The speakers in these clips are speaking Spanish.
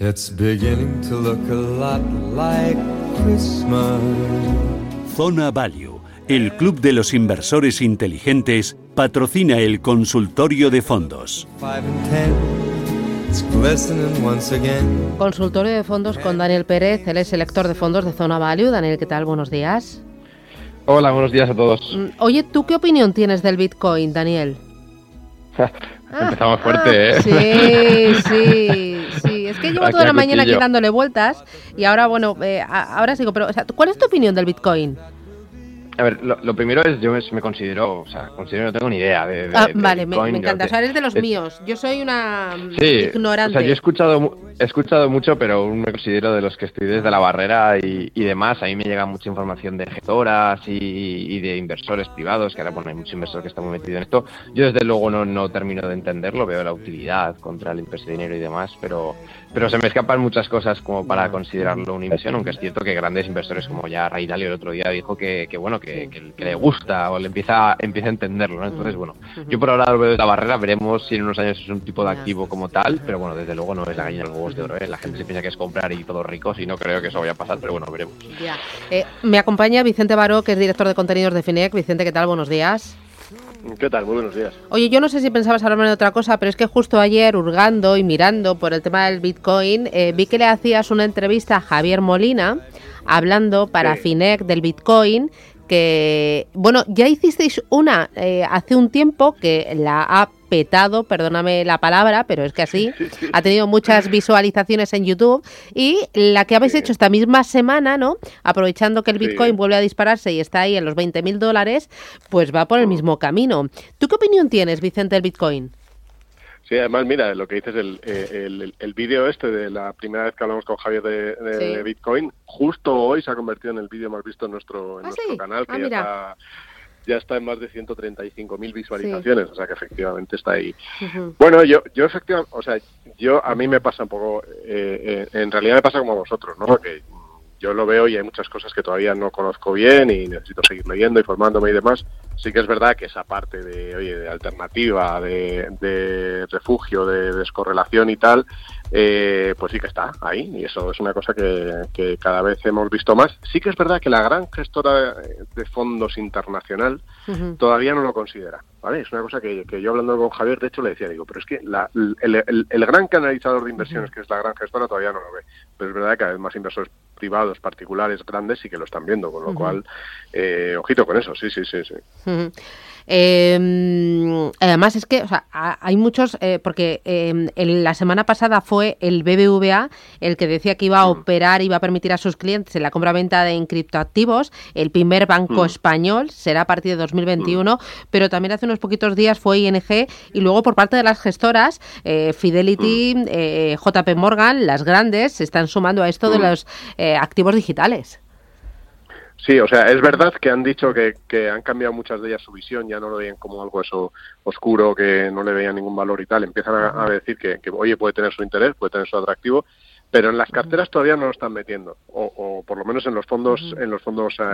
It's beginning to look a lot like Christmas. Zona Value, el Club de los Inversores Inteligentes, patrocina el consultorio de fondos. Consultorio de fondos con Daniel Pérez, él es el lector de fondos de Zona Value. Daniel, ¿qué tal? Buenos días. Hola, buenos días a todos. Mm, Oye, ¿tú qué opinión tienes del Bitcoin, Daniel? Empezamos Ah, fuerte, ¿eh? Sí, sí, sí. Es que llevo toda la mañana aquí dándole vueltas y ahora, bueno, eh, ahora sigo. Pero, o sea, ¿cuál es tu opinión del Bitcoin? A ver, lo, lo primero es, yo me, considero, o sea, considero que no tengo ni idea de, de- Ah, de vale, me, Bitcoin, me de- encanta. O sea, eres de los míos. Yo soy una mm, Sí, ignorante. o sea, yo he escuchado, he escuchado mucho, pero me considero de los que estoy desde la barrera y, y demás. A mí me llega mucha información de gestoras y, y de inversores privados, que ahora bueno, hay mucho inversor que está muy metido en esto. Yo desde luego no, no termino de entenderlo, veo la utilidad contra el impuesto de dinero y demás, pero, pero se me escapan muchas cosas como para considerarlo una inversión, aunque es cierto que grandes inversores como ya Ray Dalio el otro día dijo que, que bueno, que, que- que le gusta o le empieza, empieza a entenderlo, ¿no? Entonces, bueno, yo por ahora lo veo de la barrera, veremos si en unos años es un tipo de activo como tal, pero bueno, desde luego no es la gallina de los huevos de oro, ¿eh? La gente se piensa que es comprar y todos ricos y no creo que eso vaya a pasar, pero bueno, veremos. Ya. Eh, me acompaña Vicente Baró, que es director de contenidos de Finec. Vicente, ¿qué tal? Buenos días. ¿Qué tal? Muy buenos días. Oye, yo no sé si pensabas hablarme de otra cosa, pero es que justo ayer, hurgando y mirando por el tema del Bitcoin, eh, vi que le hacías una entrevista a Javier Molina hablando para Sí. Finec del Bitcoin. Que, bueno, ya hicisteis una eh, hace un tiempo que la ha petado, perdóname la palabra, pero es que así, ha tenido muchas visualizaciones en YouTube. Y la que habéis Sí. hecho esta misma semana, ¿no? Aprovechando que el Sí. Bitcoin vuelve a dispararse y está ahí en los 20.000 dólares, pues va por el mismo camino. ¿Tú qué opinión tienes, Vicente, del Bitcoin? Sí, además, mira, lo que dices, el, eh, el, el- el vídeo este de la primera vez que hablamos con Javier de, de Sí. Bitcoin, justo hoy se ha convertido en el vídeo más visto en nuestro, en Ah, nuestro sí. canal, que Ah, ya, mira. está, ya está en más de 135.000 visualizaciones, o sea que efectivamente está ahí. Bueno, yo, yo efectivamente, o sea, yo a mí me pasa un poco, eh, eh, en realidad me pasa como a vosotros, ¿no? Que yo lo veo y hay muchas cosas que todavía no conozco bien y necesito seguir leyendo, informándome y demás. Sí que es verdad que esa parte de, oye, de alternativa, de, de refugio, de descorrelación y tal, eh, pues sí que está ahí y eso es una cosa que, que cada vez hemos visto más. Sí que es verdad que la gran gestora de fondos internacional todavía no lo considera, ¿vale? Es una cosa que, que yo hablando con Javier, de hecho, le decía, digo, pero es que la- el, el- el gran canalizador de inversiones, que es la gran gestora, todavía no lo ve. Pero es verdad que cada vez más inversores privados, particulares, grandes, sí que lo están viendo, con lo cual, eh, ojito con eso, sí, sí, sí, sí. Eh, además es que o sea, ha- hay muchos, eh, porque eh, el- la semana pasada fue el BBVA el que decía que iba a operar, iba a permitir a sus clientes en la compra-venta de criptoactivos, el primer banco Mm. español, será a partir de 2021, pero también hace unos poquitos días fue ING y luego por parte de las gestoras, eh, Fidelity, eh, JP Morgan, las grandes, se están sumando a esto de Mm. los eh, activos digitales. Sí, o sea, es verdad que han dicho que, que han cambiado muchas de ellas su visión, ya no lo veían como algo eso oscuro, que no le veían ningún valor y tal. Empiezan a, a decir que, que, oye, puede tener su interés, puede tener su atractivo, pero en las carteras todavía no lo están metiendo, o, o por lo menos en los fondos, en los fondos eh,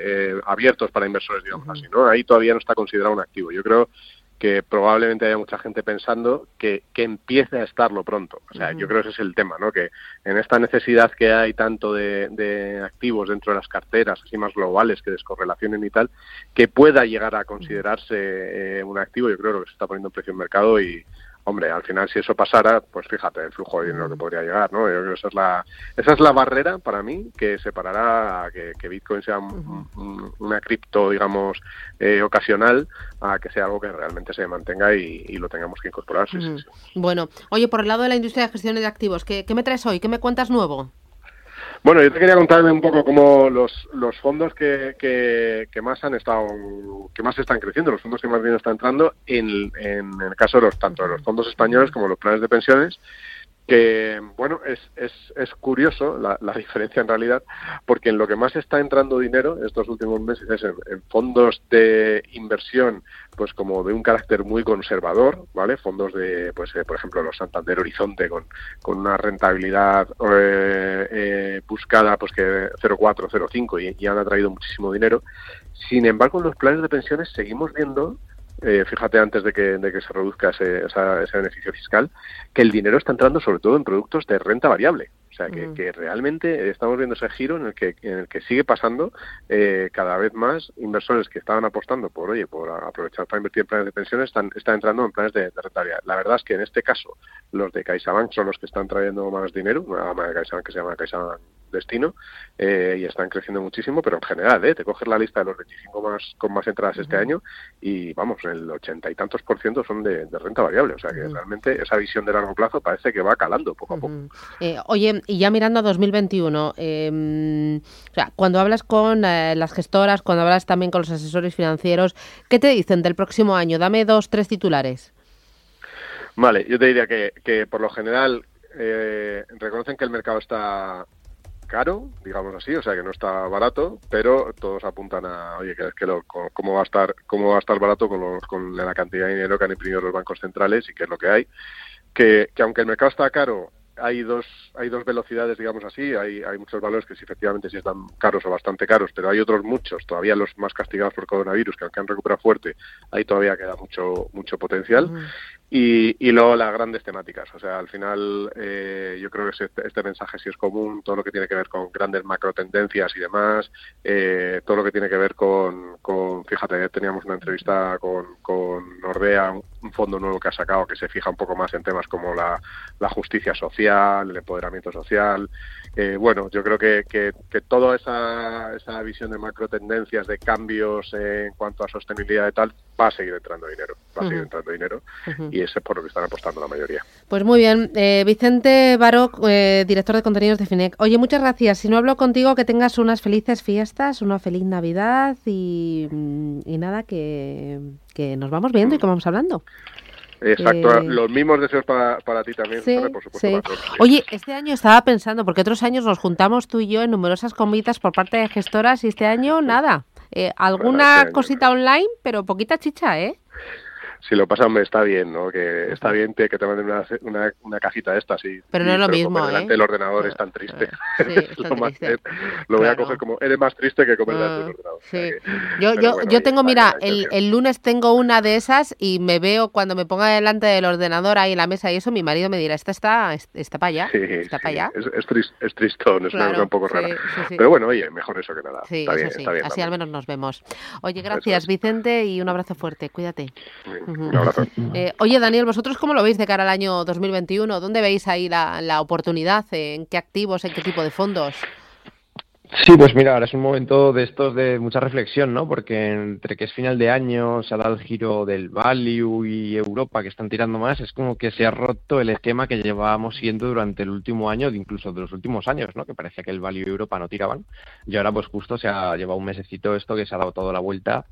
eh, abiertos para inversores, digamos así, ¿no? Ahí todavía no está considerado un activo. Yo creo que probablemente haya mucha gente pensando que, que empiece a estarlo pronto. O sea, yo creo que ese es el tema, ¿no? Que en esta necesidad que hay tanto de, de activos dentro de las carteras, así más globales, que descorrelacionen y tal, que pueda llegar a considerarse eh, un activo, yo creo que se está poniendo en precio en mercado y, hombre, al final si eso pasara, pues fíjate el flujo de dinero que podría llegar, ¿no? Yo creo que esa es la, esa es la barrera para mí que separará a que, que Bitcoin sea un- un- una cripto, digamos, eh, ocasional a que sea algo que realmente se mantenga y, y lo tengamos que incorporar. sí, sí, Ujú. sí. Bueno, oye, por el lado de la industria de gestión de activos, ¿qué, qué me traes hoy? ¿Qué me cuentas nuevo? Bueno, yo te quería contarme un poco cómo los, los fondos que, que, que más han estado, que más están creciendo, los fondos que más bien están entrando, en, en el caso de los tanto de los fondos españoles como los planes de pensiones, que bueno es, es, es curioso la, la, diferencia en realidad porque en lo que más está entrando dinero estos últimos meses es en, fondos de inversión pues como de un carácter muy conservador vale fondos de pues eh, por ejemplo los Santander Horizonte con, con una rentabilidad eh, eh, buscada pues que 0,4 0,5 y, y han atraído muchísimo dinero. Sin embargo en los planes de pensiones seguimos viendo eh, fíjate antes de que, de que se reduzca ese, ese, beneficio fiscal, que el dinero está entrando sobre todo en productos de renta variable. O sea, que, que realmente estamos viendo ese giro en el que, en el que sigue pasando eh, cada vez más inversores que estaban apostando por, oye, por aprovechar para invertir en planes de pensiones, están, están entrando en planes de, de rentabilidad. La verdad es que en este caso los de CaixaBank son los que están trayendo más dinero, una gama de CaixaBank que se llama CaixaBank destino eh, y están creciendo muchísimo, pero en general, ¿eh? te coges la lista de los 25 más con más entradas este año y vamos, el ochenta y tantos por ciento son de, renta variable, o sea que realmente esa visión de largo plazo parece que va calando poco a poco. Eh, oye, y ya mirando a 2021, em, o sea, cuando hablas con eh, las gestoras, cuando hablas también con los asesores financieros, ¿qué te dicen del próximo año? Dame dos, tres titulares. Vale, yo te diría que, que por lo general eh, reconocen que el mercado está caro, digamos así, o sea que no está barato, pero todos apuntan a, oye, que, que lo, cómo va a estar, cómo va a estar barato con, los, con la cantidad de dinero que han imprimido los bancos centrales y qué es lo que hay. Que, que aunque el mercado está caro, hay dos hay dos velocidades digamos así hay hay muchos valores que efectivamente sí están caros o bastante caros pero hay otros muchos todavía los más castigados por coronavirus que aunque han recuperado fuerte ahí todavía queda mucho mucho potencial y, y luego las grandes temáticas. O sea, al final eh, yo creo que este, este, mensaje sí es común, todo lo que tiene que ver con grandes macro tendencias y demás, eh, todo lo que tiene que ver con, con fíjate, teníamos una entrevista con, con Nordea, un fondo nuevo que ha sacado que se fija un poco más en temas como la, la justicia social, el empoderamiento social. Eh, bueno, yo creo que, que, que, toda esa, esa visión de macro tendencias, de cambios en cuanto a sostenibilidad y tal, va a seguir entrando dinero, va a seguir entrando dinero y es por lo que están apostando la mayoría. Pues muy bien, eh, Vicente Baroc, eh, director de contenidos de FINEC. Oye, muchas gracias. Si no hablo contigo, que tengas unas felices fiestas, una feliz Navidad y, y nada, que, que nos vamos viendo y que vamos hablando. Exacto, eh, los mismos deseos para, para ti también, sí, por supuesto. Sí. Oye, este año estaba pensando, porque otros años nos juntamos tú y yo en numerosas comidas por parte de gestoras y este año nada. Eh, alguna este cosita online, pero poquita chicha, ¿eh? Si lo pasa, hombre, está bien, ¿no? Que está bien que te manden una, una, una cajita de estas. Y, pero no es lo mismo, delante ¿eh? del ordenador es tan triste. Sí, es lo, más, triste. lo, voy a coger como, eres más triste que comer delante del ordenador. Sí. O sea que, yo yo, bueno, yo tengo, mira, el, el, lunes tengo una de esas y me veo cuando me ponga delante del ordenador ahí en la mesa y eso, mi marido me dirá, esta está, está para allá. Sí, está para allá. Es, es, trist, es tristón, es claro, una cosa un poco rara. Pero bueno, oye, mejor eso que nada. Sí, está bien, sí. está bien. Así al menos nos vemos. Oye, gracias, Vicente, y un abrazo fuerte. Cuídate. Un abrazo. Eh, oye, Daniel, ¿vosotros cómo lo veis de cara al año 2021? ¿Dónde veis ahí la, la oportunidad? ¿En qué activos? ¿En qué tipo de fondos? Sí, pues mira, ahora es un momento de estos de mucha reflexión, ¿no? Porque entre que es final de año, se ha dado el giro del value y Europa que están tirando más, es como que se ha roto el esquema que llevábamos siendo durante el último año, incluso de los últimos años, ¿no? Que parecía que el value y Europa no tiraban. Y ahora pues justo se ha llevado un mesecito esto que se ha dado toda la vuelta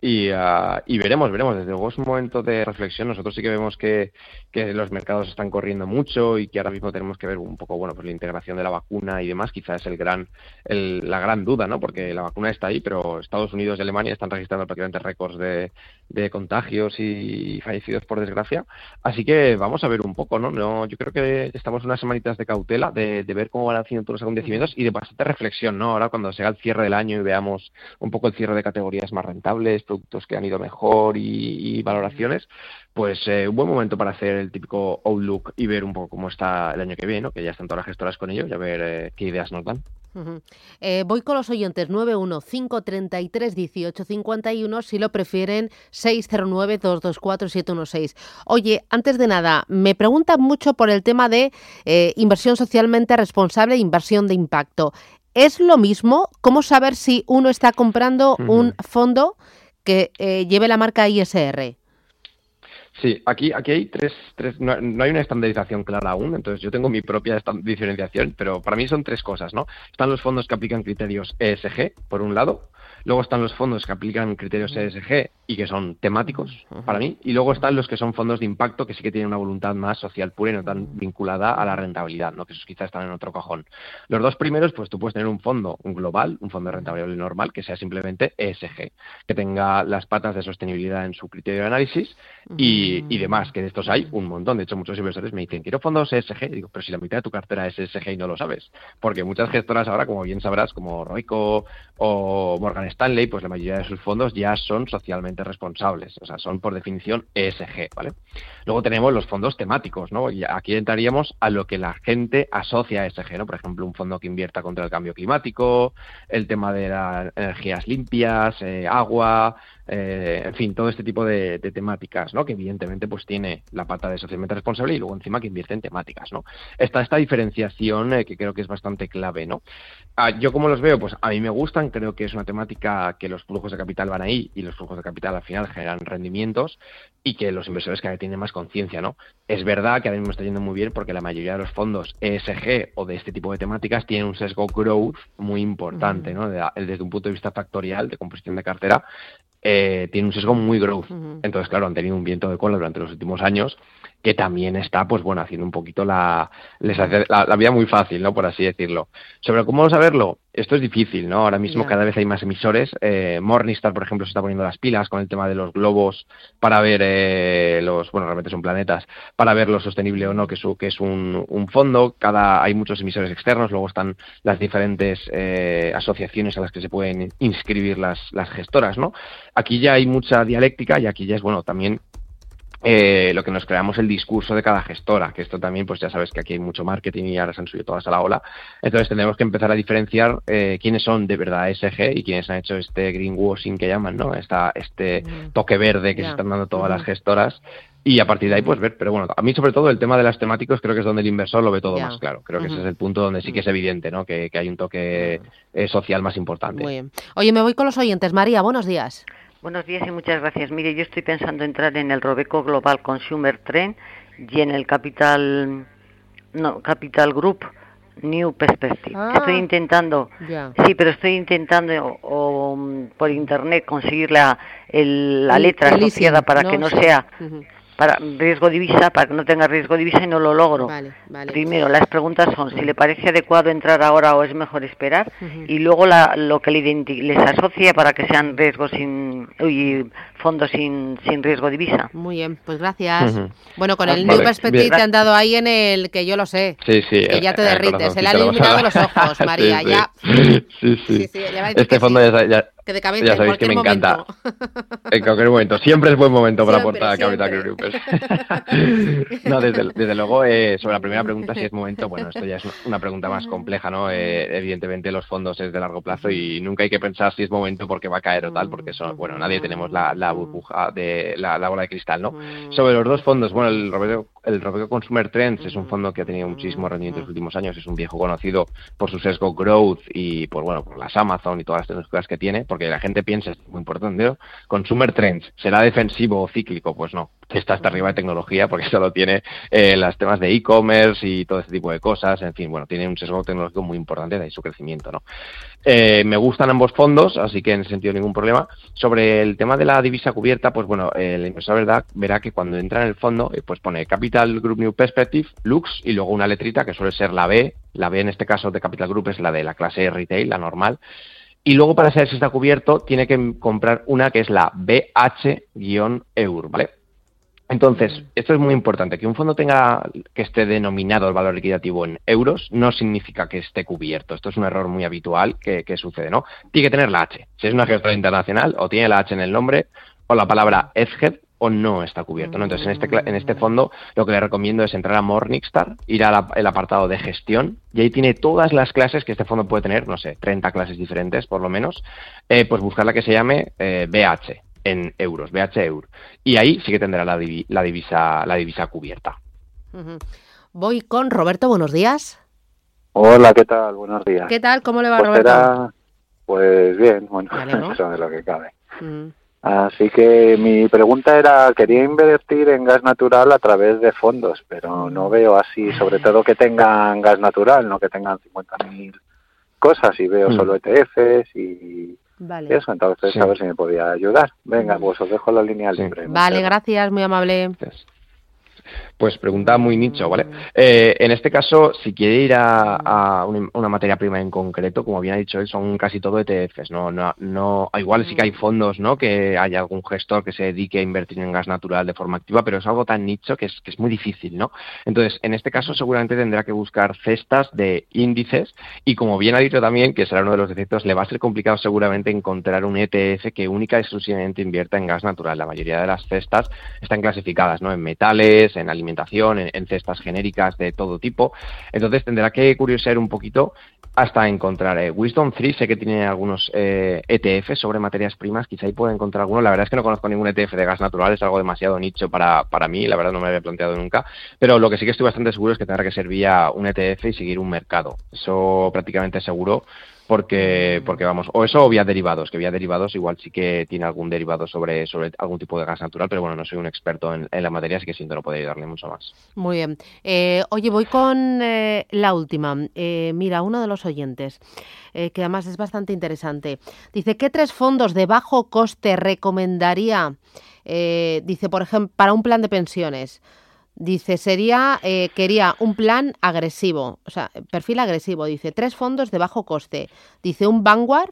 y, uh, y, veremos, veremos. Desde luego es un momento de reflexión. Nosotros sí que vemos que, que, los mercados están corriendo mucho y que ahora mismo tenemos que ver un poco, bueno, pues la integración de la vacuna y demás. Quizás es el gran, el, la gran duda, ¿no? Porque la vacuna está ahí, pero Estados Unidos y Alemania están registrando prácticamente récords de, de contagios y fallecidos por desgracia. Así que vamos a ver un poco, ¿no? no yo creo que estamos unas semanitas de cautela, de, de ver cómo van haciendo todos los acontecimientos y de bastante reflexión, ¿no? Ahora cuando sea el cierre del año y veamos un poco el cierre de categorías más rentables, productos que han ido mejor y, y valoraciones, pues eh, un buen momento para hacer el típico outlook y ver un poco cómo está el año que viene, ¿no? que ya están todas las gestoras con ello y a ver eh, qué ideas nos dan. Uh -huh. eh, voy con los oyentes 915331851, si lo prefieren 609224716. Oye, antes de nada, me preguntan mucho por el tema de eh, inversión socialmente responsable e inversión de impacto. ¿Es lo mismo? ¿Cómo saber si uno está comprando uh -huh. un fondo que eh, lleve la marca ISR? Sí, aquí, aquí hay tres, tres no, no, hay una estandarización clara aún, entonces yo tengo mi propia diferenciación, pero para mí son tres cosas, ¿no? Están los fondos que aplican criterios ESG, por un lado, luego están los fondos que aplican criterios ESG y que son temáticos para mí. Y luego están los que son fondos de impacto que sí que tienen una voluntad más social pura y no tan vinculada a la rentabilidad, ¿no? que esos quizás están en otro cajón. Los dos primeros, pues tú puedes tener un fondo un global, un fondo de rentabilidad normal, que sea simplemente ESG, que tenga las patas de sostenibilidad en su criterio de análisis y, y demás, que de estos hay un montón. De hecho, muchos inversores me dicen, quiero fondos ESG. digo, pero si la mitad de tu cartera es ESG y no lo sabes. Porque muchas gestoras ahora, como bien sabrás, como Roico o Morgan Stanley, pues la mayoría de sus fondos ya son socialmente responsables, o sea, son por definición ESG, ¿vale? Luego tenemos los fondos temáticos, ¿no? Y aquí entraríamos a lo que la gente asocia a ESG, ¿no? Por ejemplo, un fondo que invierta contra el cambio climático, el tema de las energías limpias, eh, agua, eh, en fin, todo este tipo de, temáticas, ¿no? Que evidentemente pues tiene la pata de socialmente responsable y luego encima que invierte en temáticas, ¿no? Está esta diferenciación eh, que creo que es bastante clave, ¿no? Ah, yo como los veo, pues a mí me gustan, creo que es una temática que los flujos de capital van ahí y los flujos de capital al final generan rendimientos y que los inversores cada vez tienen más conciencia, ¿no? Es verdad que ahora mismo está yendo muy bien porque la mayoría de los fondos ESG o de este tipo de temáticas tienen un sesgo growth muy importante, ¿no? desde un punto de vista factorial de composición de cartera eh, tiene un sesgo muy growth. Entonces, claro, han tenido un viento de cola durante los últimos años que también está, pues bueno, haciendo un poquito la, les hace la, vida muy fácil, ¿no? Por así decirlo. Sobre cómo saberlo, esto es difícil, ¿no? Ahora mismo cada vez hay más emisores. Eh, Morningstar, por ejemplo, se está poniendo las pilas con el tema de los globos para ver eh, los, bueno, realmente son planetas, para ver lo sostenible o no que, su, que es un, un fondo. Cada, hay muchos emisores externos, luego están las diferentes eh, asociaciones a las que se pueden inscribir las, las gestoras, ¿no? Aquí ya hay mucha dialéctica y aquí ya es, bueno, también eh, lo que nos creamos el discurso de cada gestora, que esto también, pues ya sabes que aquí hay mucho marketing y ahora se han subido todas a la ola. Entonces tendremos que empezar a diferenciar eh, quiénes son de verdad SG y quiénes han hecho este greenwashing que llaman, ¿no? Esta, este toque verde que se están dando todas las gestoras. Y a partir de ahí, pues ver, pero bueno, a mí sobre todo el tema de las temáticos creo que es donde el inversor lo ve todo más claro. Creo que ese es el punto donde sí que es evidente, ¿no? Que, hay un toque eh, social más importante. Muy bien. Oye, me voy con los oyentes. María, buenos días. Buenos días y muchas gracias. Mire, yo estoy pensando entrar en el Robeco Global Consumer Trend y en el Capital, no, Capital Group New Perspective. Ah, estoy intentando, sí, pero estoy intentando o, por internet conseguir la, la letra asociada para que no sea para riesgo divisa, para que no tenga riesgo divisa y no lo logro. Primero, las preguntas son si le parece adecuado entrar ahora o es mejor esperar y luego la, lo que le les asocia para que sean riesgos sin uy, fondos sin, sin riesgo divisa. Muy bien, pues gracias. Bueno, con el New Perspective te han dado ahí en el que yo lo sé. Sí, sí. Que ya te derrites. Se le han iluminado los ojos, María. Ya. Sí, sí. este fondo ya, que de cabeza, ya sabéis que me encanta. En cualquier momento. Siempre es buen momento para aportar a Capital no, desde, desde luego, eh, sobre la primera pregunta, si es momento, bueno, esto ya es una pregunta más compleja, ¿no? Eh, evidentemente los fondos es de largo plazo y nunca hay que pensar si es momento porque va a caer o tal, porque son, bueno, nadie tenemos la, la burbuja de la, bola de cristal, ¿no? Sobre los dos fondos, bueno, el Roberto, el Robeco Consumer Trends es un fondo que ha tenido muchísimo rendimiento en los últimos años, es un viejo conocido por su sesgo growth y por, bueno, por las Amazon y todas las tecnologías que tiene, porque la gente piensa, es muy importante, ¿no? Consumer Trends, ¿será defensivo o cíclico? Pues no, está hasta arriba de tecnología porque solo tiene eh, los temas de e-commerce y todo este tipo de cosas, en fin, bueno, tiene un sesgo tecnológico muy importante de ahí su crecimiento, ¿no? Eh, me gustan ambos fondos, así que en ese sentido ningún problema. Sobre el tema de la divisa cubierta, pues bueno, el inversor verdad verá que cuando entra en el fondo, eh, pues pone Capital Group New Perspective, Lux y luego una letrita que suele ser la B. La B en este caso de Capital Group es la de la clase retail, la normal. Y luego para saber si está cubierto, tiene que comprar una que es la BH-EUR, ¿vale? Entonces, esto es muy importante. Que un fondo tenga que esté denominado el valor liquidativo en euros no significa que esté cubierto. Esto es un error muy habitual que, sucede, ¿no? Tiene que tener la H. Si es una gestora internacional, o tiene la H en el nombre, o la palabra EFGED, o no está cubierto. ¿no? Entonces, en este, en este fondo, lo que le recomiendo es entrar a Morningstar, ir al apartado de gestión, y ahí tiene todas las clases que este fondo puede tener, no sé, 30 clases diferentes por lo menos, eh, pues buscar la que se llame eh, BH, en euros, BH Eur. Y ahí sí que tendrá la, la divisa, la divisa cubierta. Voy con Roberto, buenos días. Hola, ¿qué tal? Buenos días. ¿Qué tal? ¿Cómo le va, pues Roberto? Pues bien, bueno, eso es lo que cabe. Así que mi pregunta era, quería invertir en gas natural a través de fondos, pero no veo así, sobre todo que tengan gas natural, no que tengan 50.000 cosas, y veo solo ETFs y eso, entonces a ver si me podía ayudar. Venga, pues os dejo la línea libre. Vale, gracias, muy amable pues pregunta muy nicho, ¿vale? Eh, en este caso, si quiere ir a, una, materia prima en concreto, como bien ha dicho él, son casi todo ETFs, ¿no? no, no igual sí que hay fondos, ¿no? Que haya algún gestor que se dedique a invertir en gas natural de forma activa, pero es algo tan nicho que es, que es muy difícil, ¿no? Entonces, en este caso seguramente tendrá que buscar cestas de índices y como bien ha dicho también, que será uno de los defectos, le va a ser complicado seguramente encontrar un ETF que única y exclusivamente invierta en gas natural. La mayoría de las cestas están clasificadas, ¿no? En metales, en alimentación, en, cestas genéricas de todo tipo. Entonces tendrá que curiosear un poquito hasta encontrar. Eh, Wisdom 3 sé que tiene algunos eh, ETF sobre materias primas, quizá ahí pueda encontrar alguno. La verdad es que no conozco ningún ETF de gas natural, es algo demasiado nicho para, para mí, la verdad no me había planteado nunca. Pero lo que sí que estoy bastante seguro es que tendrá que ser vía un ETF y seguir un mercado. Eso prácticamente seguro porque, porque vamos, o eso o vía derivados, que vía derivados igual sí que tiene algún derivado sobre, sobre algún tipo de gas natural, pero bueno, no soy un experto en, la materia, así que siento no puedo ayudarle mucho más. Muy bien. Eh, oye, voy con eh, la última. Eh, mira, uno de los oyentes, que además es bastante interesante, dice, ¿qué tres fondos de bajo coste recomendaría? dice, por ejemplo, para un plan de pensiones. Dice, sería, eh, quería un plan agresivo, o sea, perfil agresivo. Dice, tres fondos de bajo coste. Dice, un Vanguard.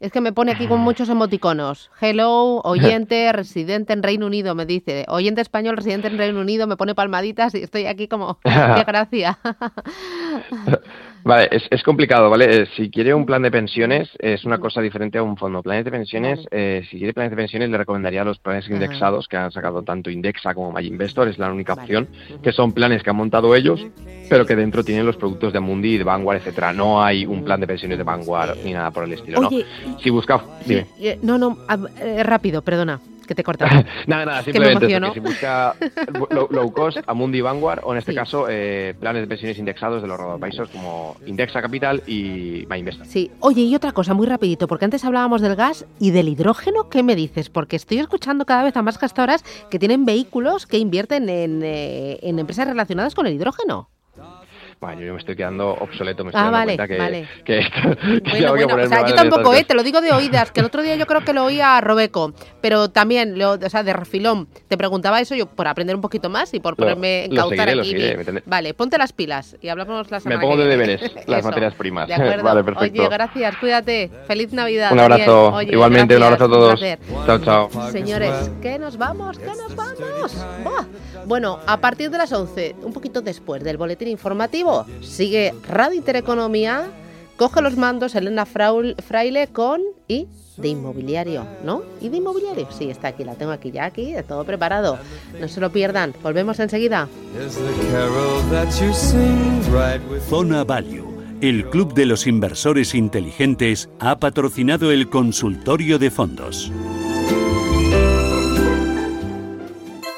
Es que me pone aquí con muchos emoticonos. Hello, oyente, residente en Reino Unido, me dice. Oyente español, residente en Reino Unido, me pone palmaditas y estoy aquí como, qué gracia. Vale, es, es, complicado, ¿vale? Eh, si quiere un plan de pensiones, es una cosa diferente a un fondo. Planes de pensiones, eh, si quiere planes de pensiones, le recomendaría los planes indexados que han sacado tanto Indexa como MyInvestor, es la única opción, que son planes que han montado ellos, pero que dentro tienen los productos de Mundi, de Vanguard, etcétera. No hay un plan de pensiones de Vanguard ni nada por el estilo, ¿no? Si busca... Dime. Eh, no, no, rápido, perdona que te corta. nada, nada, simplemente que, si busca low, cost, Amundi Vanguard, o en este caso, eh, planes de pensiones indexados de los países como Indexa Capital y MyInvest. Sí, oye, y otra cosa, muy rapidito, porque antes hablábamos del gas y del hidrógeno, ¿qué me dices? Porque estoy escuchando cada vez a más gestoras que tienen vehículos que invierten en, eh, en empresas relacionadas con el hidrógeno yo me estoy quedando obsoleto, me estoy ah, dando vale, cuenta que, vale. que, bueno, o sea, yo tampoco, eh, te lo digo de oídas, que el otro día yo creo que lo oía a Robeco, pero también, lo, o sea, de refilón, te preguntaba eso yo por aprender un poquito más y por ponerme en cautar aquí. vale, ponte las pilas y hablamos la semana Me pongo de deberes, las materias primas. De acuerdo. vale, perfecto. Oye, gracias, cuídate, feliz Navidad. Un abrazo, igualmente, un abrazo a todos. Chao, chao. Señores, ¿qué nos vamos? ¿Qué nos vamos? Bueno, a partir de las 11, un poquito después del boletín informativo, sigue Radio Intereconomía, coge los mandos Elena Fraile con y de inmobiliario, ¿no? ¿Y de inmobiliario? Sí, está aquí, la tengo aquí ya, aquí, todo preparado. No se lo pierdan, volvemos enseguida. Zona Value, el Club de los Inversores Inteligentes, ha patrocinado el consultorio de fondos.